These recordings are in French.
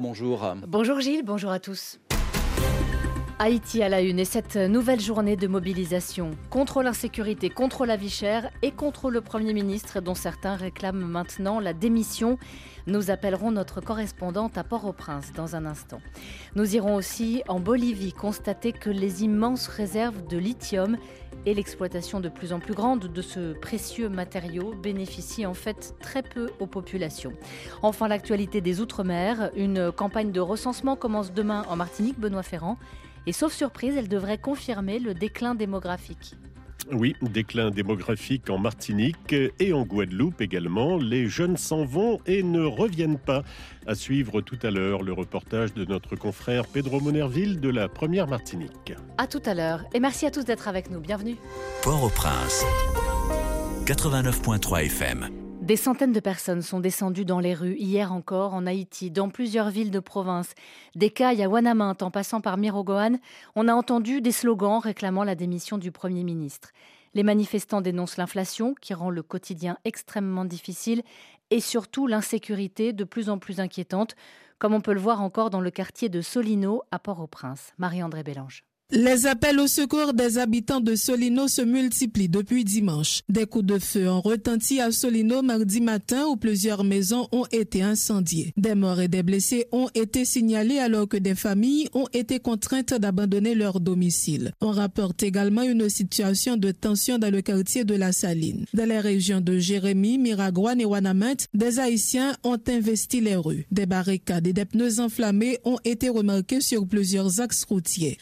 bonjour. Bonjour Gilles, bonjour à tous. Haïti à la une et cette nouvelle journée de mobilisation contre l'insécurité, contre la vie chère et contre le Premier ministre dont certains réclament maintenant la démission. Nous appellerons notre correspondante à Port-au-Prince dans un instant. Nous irons aussi en Bolivie constater que les immenses réserves de lithium et l'exploitation de plus en plus grande de ce précieux matériau bénéficient en fait très peu aux populations. Enfin, l'actualité des Outre-mer, une campagne de recensement commence demain en Martinique, Benoît Ferrand. Et sauf surprise, elle devrait confirmer le déclin démographique. Oui, déclin démographique en Martinique et en Guadeloupe également. Les jeunes s'en vont et ne reviennent pas. À suivre tout à l'heure le reportage de notre confrère Pedro Monerville de la Première Martinique. À tout à l'heure et merci à tous d'être avec nous. Bienvenue. Port-au-Prince, 89.3 FM. Des centaines de personnes sont descendues dans les rues hier encore en Haïti, dans plusieurs villes de province. Des cailles à Wanamint en passant par Mirogohan, on a entendu des slogans réclamant la démission du Premier ministre. Les manifestants dénoncent l'inflation qui rend le quotidien extrêmement difficile et surtout l'insécurité de plus en plus inquiétante, comme on peut le voir encore dans le quartier de Solino à Port-au-Prince. Marie-André Bélange. Les appels au secours des habitants de Solino se multiplient depuis dimanche. Des coups de feu ont retenti à Solino mardi matin où plusieurs maisons ont été incendiées. Des morts et des blessés ont été signalés alors que des familles ont été contraintes d'abandonner leur domicile. On rapporte également une situation de tension dans le quartier de la Saline. Dans les régions de Jérémy, Miragouane et Wanamint, des Haïtiens ont investi les rues. Des barricades et des pneus enflammés ont été remarqués sur plusieurs axes routiers.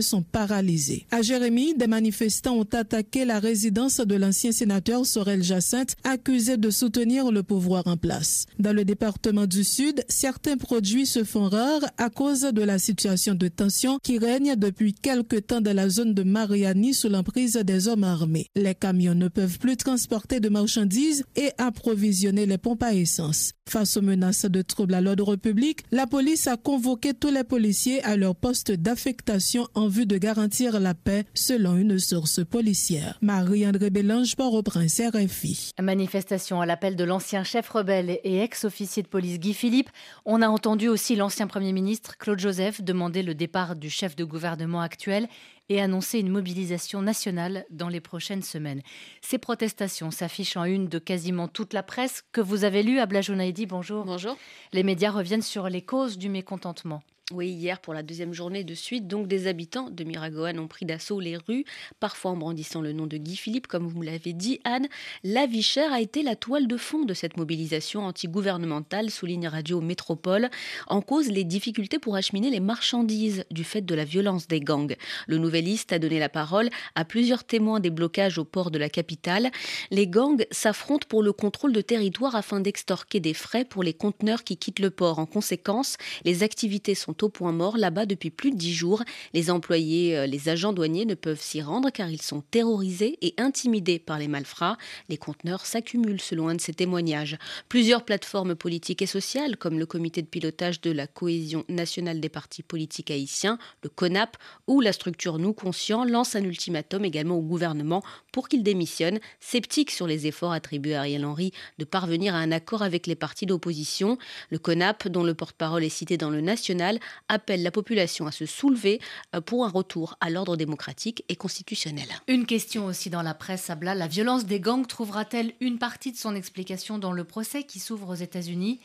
Sont paralysées. À Jérémy, des manifestants ont attaqué la résidence de l'ancien sénateur Sorel Jacinthe, accusé de soutenir le pouvoir en place. Dans le département du Sud, certains produits se font rares à cause de la situation de tension qui règne depuis quelque temps dans la zone de Mariani sous l'emprise des hommes armés. Les camions ne peuvent plus transporter de marchandises et approvisionner les pompes à essence. Face aux menaces de troubles à l'ordre public, la police a convoqué tous les policiers à leur poste d'affectation en vue de garantir la paix, selon une source policière. Marie-André Bélange, Port-au-Prince, RFI. Manifestation à l'appel de l'ancien chef rebelle et ex-officier de police Guy Philippe. On a entendu aussi l'ancien Premier ministre Claude Joseph demander le départ du chef de gouvernement actuel et annoncer une mobilisation nationale dans les prochaines semaines. Ces protestations s'affichent en une de quasiment toute la presse que vous avez lue. Abla Jonaïdi, bonjour. Bonjour. Les médias reviennent sur les causes du mécontentement. Oui, hier, pour la deuxième journée de suite, donc des habitants de Miragoane ont pris d'assaut les rues, parfois en brandissant le nom de Guy Philippe, comme vous l'avez dit, Anne. La vie chère a été la toile de fond de cette mobilisation anti-gouvernementale, souligne Radio Métropole. En cause, les difficultés pour acheminer les marchandises du fait de la violence des gangs. Le Nouvelliste a donné la parole à plusieurs témoins des blocages au port de la capitale. Les gangs s'affrontent pour le contrôle de territoire afin d'extorquer des frais pour les conteneurs qui quittent le port. En conséquence, les activités sont au point mort là-bas depuis plus de dix jours. Les employés, euh, les agents douaniers ne peuvent s'y rendre car ils sont terrorisés et intimidés par les malfrats. Les conteneurs s'accumulent selon un de ces témoignages. Plusieurs plateformes politiques et sociales, comme le comité de pilotage de la cohésion nationale des partis politiques haïtiens, le CONAP, ou la structure Nous Conscients, lancent un ultimatum également au gouvernement pour qu'il démissionne, sceptique sur les efforts attribués à Ariel Henry de parvenir à un accord avec les partis d'opposition. Le CONAP, dont le porte-parole est cité dans le national, appelle la population à se soulever euh, pour un retour à l'ordre démocratique et constitutionnel. Une question aussi dans la presse, Abla. La violence des gangs trouvera-t-elle une partie de son explication dans le procès qui s'ouvre aux États-Unis?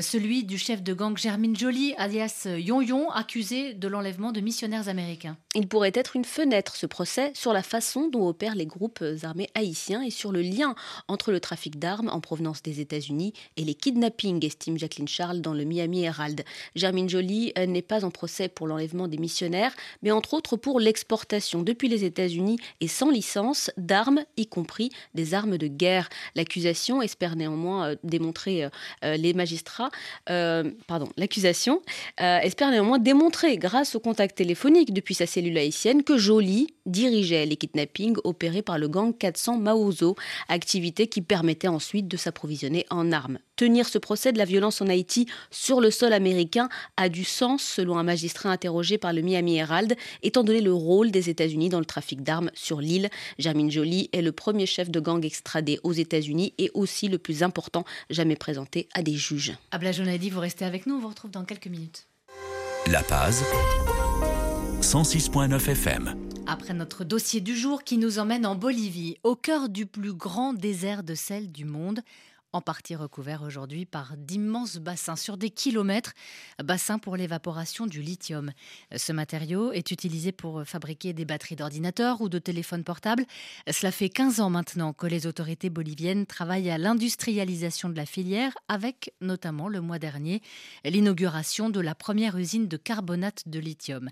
Celui du chef de gang Germine Jolie, alias Yon Yon, accusé de l'enlèvement de missionnaires américains. Il pourrait être une fenêtre, ce procès, sur la façon dont opèrent les groupes armés haïtiens et sur le lien entre le trafic d'armes en provenance des États-Unis et les kidnappings, estime Jacqueline Charles dans le Miami Herald. Germine Jolie euh, n'est pas en procès pour l'enlèvement des missionnaires, mais entre autres pour l'exportation depuis les États-Unis et sans licence d'armes, y compris des armes de guerre. L'accusation espère néanmoins euh, démontrer euh, les magistrats euh, pardon, l'accusation euh, espère néanmoins démontrer, grâce au contact téléphonique depuis sa cellule haïtienne, que Jolie dirigeait les kidnappings opérés par le gang 400 Maozo, activité qui permettait ensuite de s'approvisionner en armes. Tenir ce procès de la violence en Haïti sur le sol américain a du sens, selon un magistrat interrogé par le Miami Herald, étant donné le rôle des États-Unis dans le trafic d'armes sur l'île. Jermaine Jolie est le premier chef de gang extradé aux États-Unis et aussi le plus important jamais présenté à des juges. Abla Jonadi, vous restez avec nous, on vous retrouve dans quelques minutes. La Paz, 106.9 FM. Après notre dossier du jour qui nous emmène en Bolivie, au cœur du plus grand désert de sel du monde, en partie recouvert aujourd'hui par d'immenses bassins sur des kilomètres, bassins pour l'évaporation du lithium. Ce matériau est utilisé pour fabriquer des batteries d'ordinateurs ou de téléphones portables. Cela fait 15 ans maintenant que les autorités boliviennes travaillent à l'industrialisation de la filière avec notamment le mois dernier l'inauguration de la première usine de carbonate de lithium.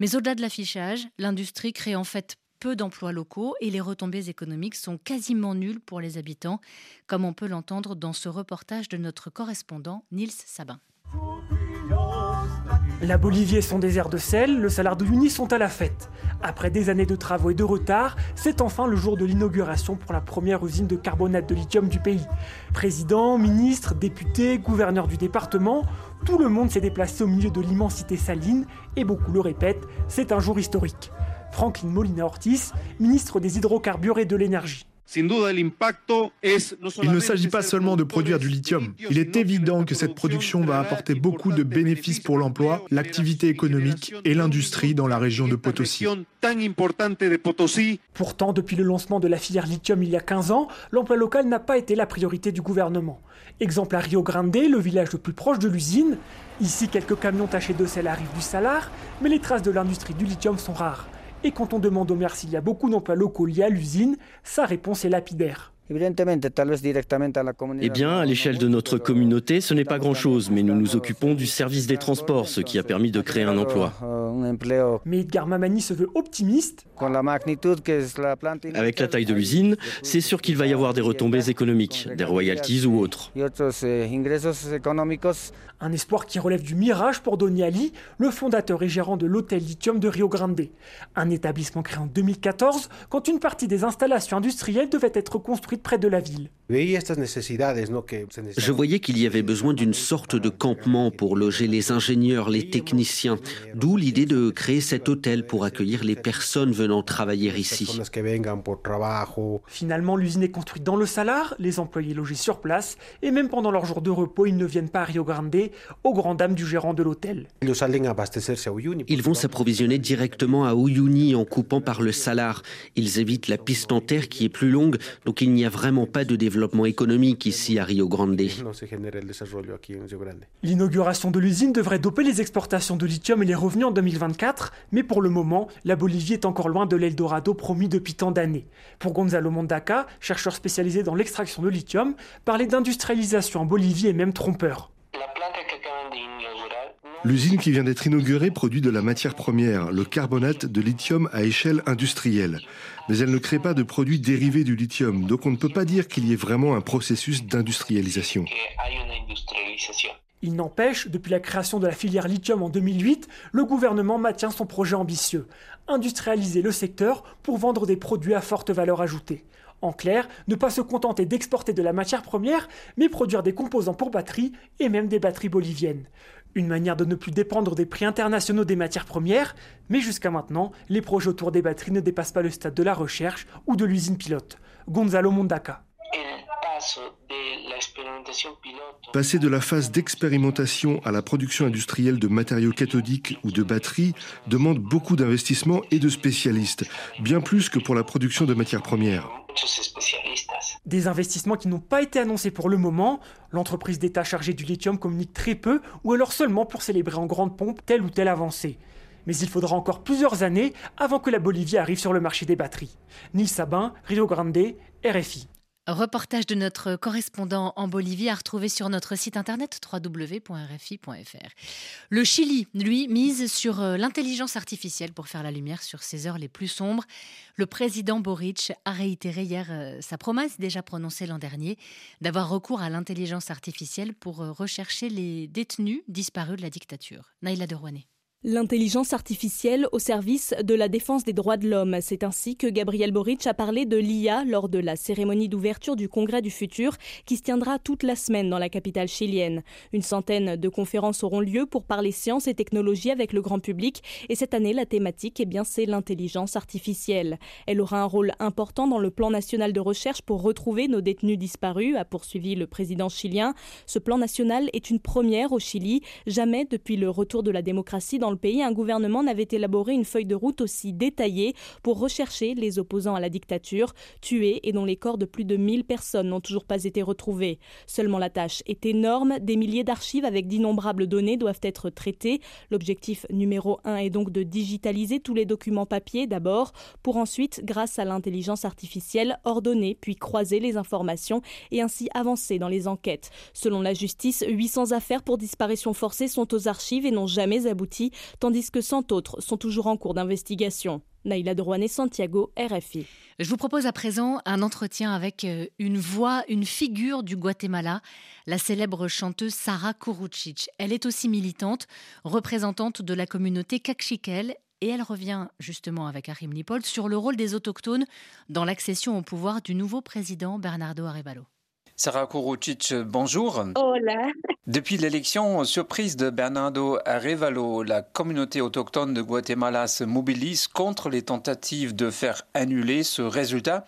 Mais au-delà de l'affichage, l'industrie crée en fait peu d'emplois locaux et les retombées économiques sont quasiment nulles pour les habitants, comme on peut l'entendre dans ce reportage de notre correspondant Nils Sabin. La Bolivie et son désert de sel, le Salar de Uyuni sont à la fête. Après des années de travaux et de retard, c'est enfin le jour de l'inauguration pour la première usine de carbonate de lithium du pays. Président, ministre, député, gouverneur du département, tout le monde s'est déplacé au milieu de l'immensité saline et beaucoup le répètent, c'est un jour historique. Franklin Molina Ortiz, ministre des hydrocarbures et de l'énergie. Il ne s'agit pas seulement de produire du lithium. Il est évident que cette production va apporter beaucoup de bénéfices pour l'emploi, l'activité économique et l'industrie dans la région de Potosí. Pourtant, depuis le lancement de la filière lithium il y a 15 ans, l'emploi local n'a pas été la priorité du gouvernement. Exemple à Rio Grande, le village le plus proche de l'usine. Ici, quelques camions tachés de sel arrivent du Salar, mais les traces de l'industrie du lithium sont rares. Et quand on demande au maire s'il y a beaucoup d'emplois locaux liés à l'usine, sa réponse est lapidaire. Eh bien, à l'échelle de notre communauté, ce n'est pas grand-chose, mais nous nous occupons du service des transports, ce qui a permis de créer un emploi. Mais Edgar Mamani se veut optimiste. Avec la taille de l'usine, c'est sûr qu'il va y avoir des retombées économiques, des royalties ou autres. Un espoir qui relève du mirage pour Donny Ali, le fondateur et gérant de l'hôtel Lithium de Rio Grande. Un établissement créé en 2014 quand une partie des installations industrielles devait être construite près de la ville. Je voyais qu'il y avait besoin d'une sorte de campement pour loger les ingénieurs, les techniciens, d'où l'idée de créer cet hôtel pour accueillir les personnes venant travailler ici. Finalement, l'usine est construite dans le Salar, les employés logés sur place, et même pendant leurs jours de repos, ils ne viennent pas à Rio Grande, aux grandes dames du gérant de l'hôtel. Ils vont s'approvisionner directement à Uyuni en coupant par le Salar. Ils évitent la piste en terre qui est plus longue, donc il n'y a vraiment pas de développement économique ici à Rio Grande. L'inauguration de l'usine devrait doper les exportations de lithium et les revenus en 2024, mais pour le moment, la Bolivie est encore loin de l'Eldorado promis depuis tant d'années. Pour Gonzalo Mondaca, chercheur spécialisé dans l'extraction de lithium, parler d'industrialisation en Bolivie est même trompeur. L'usine qui vient d'être inaugurée produit de la matière première, le carbonate de lithium à échelle industrielle. Mais elle ne crée pas de produits dérivés du lithium, donc on ne peut pas dire qu'il y ait vraiment un processus d'industrialisation. Il n'empêche, depuis la création de la filière lithium en 2008, le gouvernement maintient son projet ambitieux, industrialiser le secteur pour vendre des produits à forte valeur ajoutée. En clair, ne pas se contenter d'exporter de la matière première, mais produire des composants pour batteries et même des batteries boliviennes. Une manière de ne plus dépendre des prix internationaux des matières premières, mais jusqu'à maintenant, les projets autour des batteries ne dépassent pas le stade de la recherche ou de l'usine pilote. Gonzalo Mondaca. Passer de la phase d'expérimentation à la production industrielle de matériaux cathodiques ou de batteries demande beaucoup d'investissements et de spécialistes, bien plus que pour la production de matières premières. Des investissements qui n'ont pas été annoncés pour le moment. L'entreprise d'État chargée du lithium communique très peu ou alors seulement pour célébrer en grande pompe telle ou telle avancée. Mais il faudra encore plusieurs années avant que la Bolivie arrive sur le marché des batteries. Nils Sabin, Rio Grande, RFI. Reportage de notre correspondant en Bolivie à retrouver sur notre site internet www.rfi.fr. Le Chili, lui, mise sur euh, l'intelligence artificielle pour faire la lumière sur ses heures les plus sombres. Le président Boric a réitéré hier euh, sa promesse déjà prononcée l'an dernier d'avoir recours à l'intelligence artificielle pour euh, rechercher les détenus disparus de la dictature. Naïla de Rouanet. L'intelligence artificielle au service de la défense des droits de l'homme. C'est ainsi que Gabriel Boric a parlé de l'IA lors de la cérémonie d'ouverture du Congrès du futur qui se tiendra toute la semaine dans la capitale chilienne. Une centaine de conférences auront lieu pour parler sciences et technologies avec le grand public et cette année la thématique eh bien c'est l'intelligence artificielle. Elle aura un rôle important dans le plan national de recherche pour retrouver nos détenus disparus, a poursuivi le président chilien. Ce plan national est une première au Chili, jamais depuis le retour de la démocratie dans le pays, un gouvernement n'avait élaboré une feuille de route aussi détaillée pour rechercher les opposants à la dictature, tués et dont les corps de plus de 1000 personnes n'ont toujours pas été retrouvés. Seulement la tâche est énorme, des milliers d'archives avec d'innombrables données doivent être traitées. L'objectif numéro un est donc de digitaliser tous les documents papier d'abord, pour ensuite, grâce à l'intelligence artificielle, ordonner puis croiser les informations et ainsi avancer dans les enquêtes. Selon la justice, 800 affaires pour disparition forcée sont aux archives et n'ont jamais abouti tandis que 100 autres sont toujours en cours d'investigation. Naïla Drouane Santiago, RFI. Je vous propose à présent un entretien avec euh, une voix, une figure du Guatemala, la célèbre chanteuse Sara Kurucic. Elle est aussi militante, représentante de la communauté Kakchikel et elle revient justement avec Arim Nipol sur le rôle des autochtones dans l'accession au pouvoir du nouveau président Bernardo Arevalo. Sarah Kurucic, bonjour. Hola. Depuis l'élection surprise de Bernardo Arevalo, la communauté autochtone de Guatemala se mobilise contre les tentatives de faire annuler ce résultat.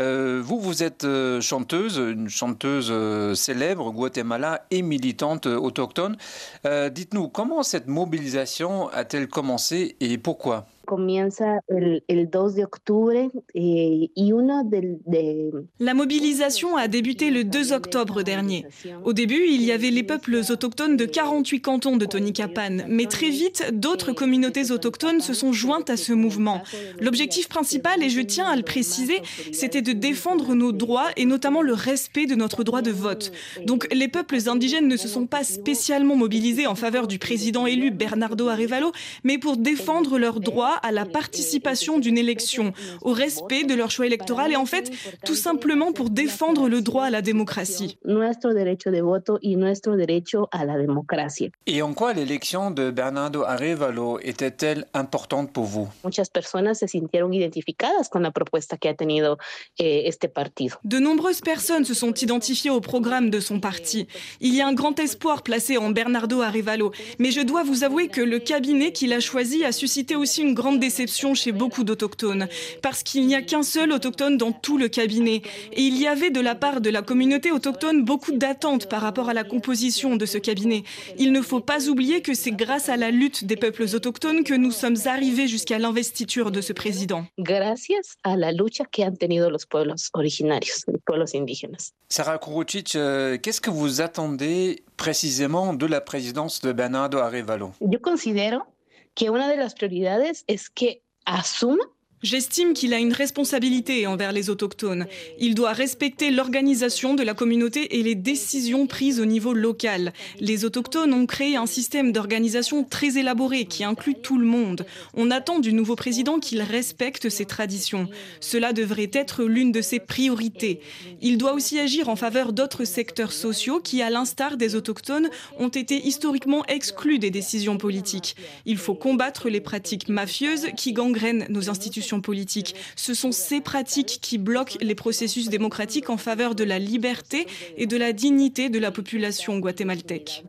Euh, vous, vous êtes euh, chanteuse, une chanteuse euh, célèbre Guatemala et militante autochtone. Dites-nous, comment cette mobilisation a-t-elle commencé et pourquoi? Comienza el, el 2 de octubre eh. La mobilisation a débuté le 2 octobre dernier. Au début, il y avait les peuples autochtones de 48 cantons de Tonicapan, mais très vite, d'autres communautés autochtones se sont jointes à ce mouvement. L'objectif principal, et je tiens à le préciser, c'était de défendre nos droits et notamment le respect de notre droit de vote. Donc les peuples indigènes ne se sont pas spécialement mobilisés en faveur du président élu Bernardo Arevalo, mais pour défendre leurs droits à la participation d'une élection, au respect de leur choix électoral et en fait tout simplement pour défendre le droit à la démocratie. Et en quoi l'élection de Bernardo Arevalo était-elle importante pour vous? Eh, De nombreuses personnes se sont identifiées au programme de son parti. Il y a un grand espoir placé en Bernardo Arevalo, mais je dois vous avouer que le cabinet qu'il a choisi a suscité aussi une grande grande déception chez beaucoup d'autochtones, parce qu'il n'y a qu'un seul autochtone dans tout le cabinet. Et il y avait de la part de la communauté autochtone beaucoup d'attentes par rapport à la composition de ce cabinet. Il ne faut pas oublier que c'est grâce à la lutte des peuples autochtones que nous sommes arrivés jusqu'à l'investiture de ce président. Gracias a la lucha que han tenido los pueblos originarios, los pueblos indígenas. Sarah Kurucic, euh, qu'est-ce que vous attendez précisément de la présidence de Bernardo Arevalo? Yo considero que una de las prioridades es que asuma J'estime qu'il a une responsabilité envers les autochtones. Il doit respecter l'organisation de la communauté et les décisions prises au niveau local. Les autochtones ont créé un système d'organisation très élaboré qui inclut tout le monde. On attend du nouveau président qu'il respecte ses traditions. Cela devrait être l'une de ses priorités. Il doit aussi agir en faveur d'autres secteurs sociaux qui, à l'instar des autochtones, ont été historiquement exclus des décisions politiques. Il faut combattre les pratiques mafieuses qui gangrènent nos institutions politique. Ce sont ces pratiques qui bloquent les processus démocratiques en faveur de la liberté et de la dignité de la population guatémaltèque.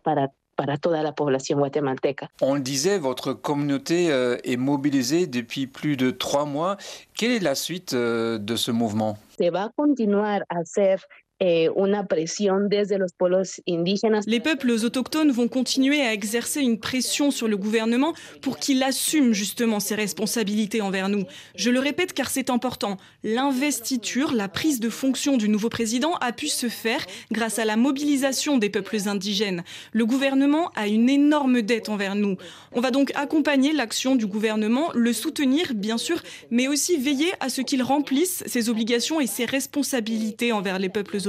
On le disait, votre communauté euh, est mobilisée depuis plus de trois mois. Quelle est la suite euh, de ce mouvement? Les peuples autochtones vont continuer à exercer une pression sur le gouvernement pour qu'il assume justement ses responsabilités envers nous. Je le répète car c'est important. L'investiture, la prise de fonction du nouveau président a pu se faire grâce à la mobilisation des peuples indigènes. Le gouvernement a une énorme dette envers nous. On va donc accompagner l'action du gouvernement, le soutenir bien sûr, mais aussi veiller à ce qu'il remplisse ses obligations et ses responsabilités envers les peuples autochtones.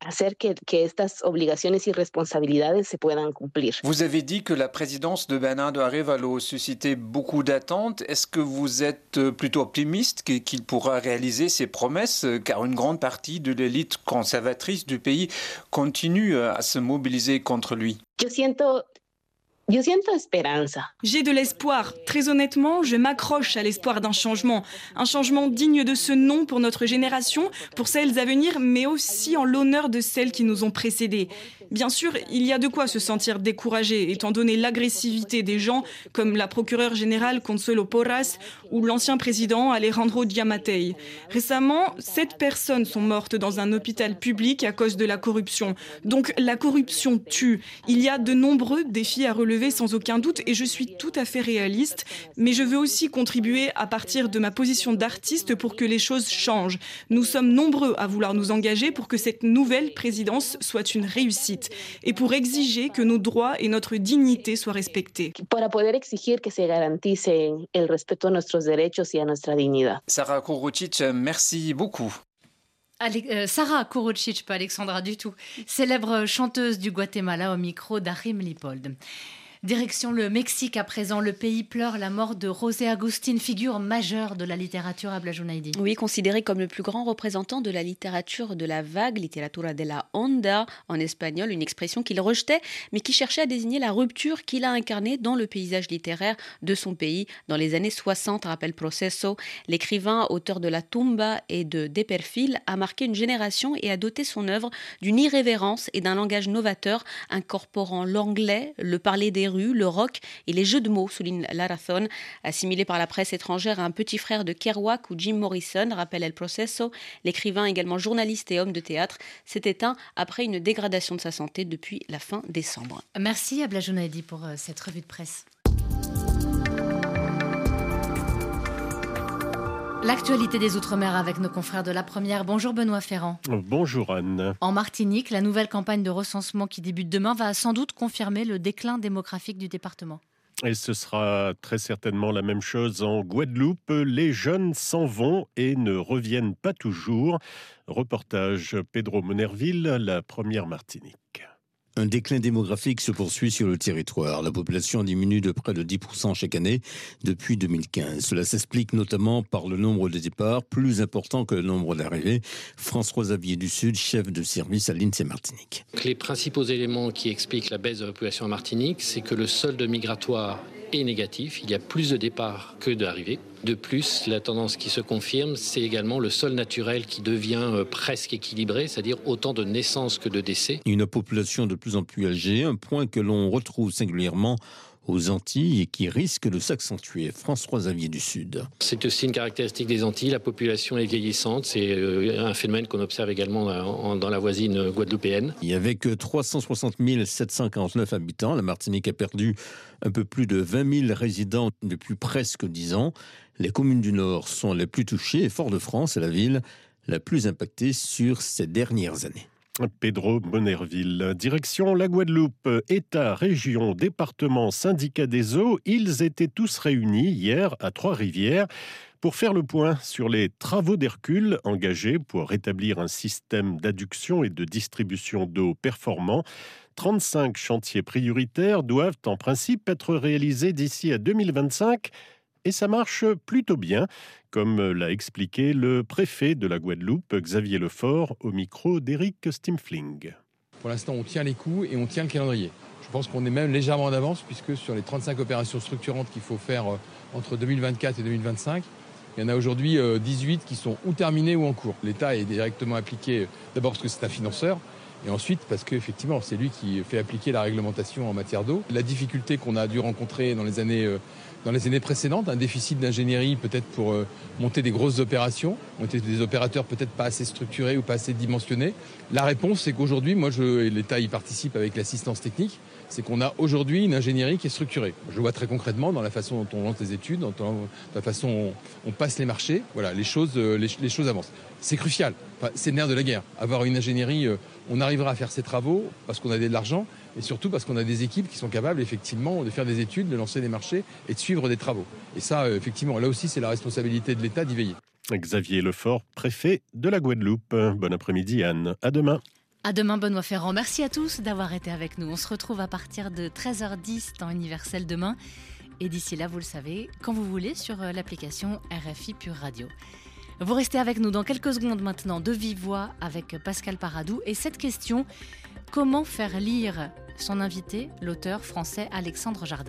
Hacer que, que estas obligaciones y responsabilidades se puedan cumplir. Vous avez dit que la présidence de Bernardo Arevalo suscitait beaucoup d'attentes. Est-ce que vous êtes euh, plutôt optimiste qu'il pourra réaliser ses promesses euh, Car une grande partie de l'élite conservatrice du pays continue euh, à se mobiliser contre lui? Yo siento J'ai de l'espoir. Très honnêtement, je m'accroche à l'espoir d'un changement. Un changement digne de ce nom pour notre génération, pour celles à venir, mais aussi en l'honneur de celles qui nous ont précédés. Bien sûr, il y a de quoi se sentir découragé, étant donné l'agressivité des gens, comme la procureure générale Consuelo Porras ou l'ancien président Alejandro Giammattei. Récemment, sept personnes sont mortes dans un hôpital public à cause de la corruption. Donc la corruption tue. Il y a de nombreux défis à relever sans aucun doute et je suis tout à fait réaliste, mais je veux aussi contribuer à partir de ma position d'artiste pour que les choses changent. Nous sommes nombreux à vouloir nous engager pour que cette nouvelle présidence soit une réussite et pour exiger que nos droits et notre dignité soient respectés. Sarah Kourouchich, merci beaucoup. Euh, Sarah Kourouchich, pas Alexandra du tout, célèbre chanteuse du Guatemala au micro d'Arim Lipold. Direction le Mexique à présent, le pays pleure la mort de José Agustín, figure majeure de la littérature à Blajonaidi. Oui, considéré comme le plus grand représentant de la littérature de la vague, littératura de la onda en espagnol, une expression qu'il rejetait, mais qui cherchait à désigner la rupture qu'il a incarnée dans le paysage littéraire de son pays dans les années 60, rappelle Proceso. L'écrivain, auteur de La Tumba et de Des Perfils, a marqué une génération et a doté son œuvre d'une irrévérence et d'un langage novateur, incorporant l'anglais, le parler des rues, le rock et les jeux de mots, souligne Larazón. Assimilé par la presse étrangère à un petit frère de Kerouac ou Jim Morrison, rappelle El Proceso, l'écrivain également journaliste et homme de théâtre s'est éteint après une dégradation de sa santé depuis la fin décembre. Merci à Blajounadi pour euh, cette revue de presse. L'actualité des Outre-mer avec nos confrères de la première. Bonjour Benoît Ferrand. Bonjour Anne. En Martinique, la nouvelle campagne de recensement qui débute demain va sans doute confirmer le déclin démographique du département. Et ce sera très certainement la même chose en Guadeloupe. Les jeunes s'en vont et ne reviennent pas toujours. Reportage Pedro Monerville, la première Martinique. Un déclin démographique se poursuit sur le territoire. La population diminue de près de 10% chaque année depuis 2015. Cela s'explique notamment par le nombre de départs plus important que le nombre d'arrivées. François Xavier du Sud, chef de service à l'INSEE Martinique. Les principaux éléments qui expliquent la baisse de la population en Martinique, c'est que le solde migratoire négatif. Il y a plus de départs que d'arrivées. De plus, la tendance qui se confirme, c'est également le sol naturel qui devient euh, presque équilibré, c'est-à-dire autant de naissances que de décès. Une population de plus en plus âgée, un point que l'on retrouve singulièrement aux Antilles et qui risque de s'accentuer. François Xavier du Sud. C'est aussi une caractéristique des Antilles. La population est vieillissante. C'est euh, un phénomène qu'on observe également dans la voisine guadeloupéenne. Et avec 360 749 habitants, la Martinique a perdu un peu plus de 20 000 résidents depuis presque 10 ans. Les communes du Nord sont les plus touchées et Fort-de-France est la ville la plus impactée sur ces dernières années. Pedro Bonerville. Direction la Guadeloupe, État, région, département, syndicat des eaux, ils étaient tous réunis hier à Trois-Rivières pour faire le point sur les travaux d'Hercule engagés pour rétablir un système d'adduction et de distribution d'eau performant. 35 chantiers prioritaires doivent en principe être réalisés d'ici à 2025 et ça marche plutôt bien, comme l'a expliqué le préfet de la Guadeloupe, Xavier Lefort, au micro d'Éric Stimfling. Pour l'instant, on tient les coups et on tient le calendrier. Je pense qu'on est même légèrement en avance, puisque sur les 35 opérations structurantes qu'il faut faire euh, entre 2024 et 2025, il y en a aujourd'hui 18 euh, qui sont ou terminées ou en cours. L'État est directement appliqué, euh, d'abord parce que c'est un financeur, et ensuite parce qu'effectivement c'est lui qui fait appliquer la réglementation en matière d'eau. La difficulté qu'on a dû rencontrer dans les années dans les années précédentes, un déficit d'ingénierie peut-être pour euh, monter des grosses opérations. On était des opérateurs peut-être pas assez structurés ou pas assez dimensionnés. La réponse, c'est qu'aujourd'hui, moi, je, l'État y participe avec l'assistance technique, c'est qu'on a aujourd'hui une ingénierie qui est structurée. Je vois très concrètement dans la façon dont on lance les études, dans la façon dont on passe les marchés. Voilà, les choses, euh, les, avancent. C'est crucial. c'est le nerf de la guerre. Avoir une ingénierie, euh, on arrivera à faire ces travaux parce qu'on a de l'argent et surtout parce qu'on a des équipes qui sont capables effectivement de faire des études, de lancer des marchés et de suivre des travaux. Et ça, euh, effectivement, là aussi, c'est la responsabilité de l'État d'y veiller. Xavier Lefort, préfet de la Guadeloupe. Bon après-midi, Anne. À demain. À demain, Benoît Ferrand. Merci à tous d'avoir été avec nous. On se retrouve à partir de 13h10 temps universel demain. Et d'ici là, vous le savez, quand vous voulez, sur euh, l'application RFI Pure Radio. Vous restez avec nous dans quelques secondes maintenant de vive voix avec Pascal Paradou. Et cette question, Comment faire lire son invité, l'auteur français Alexandre Jardin?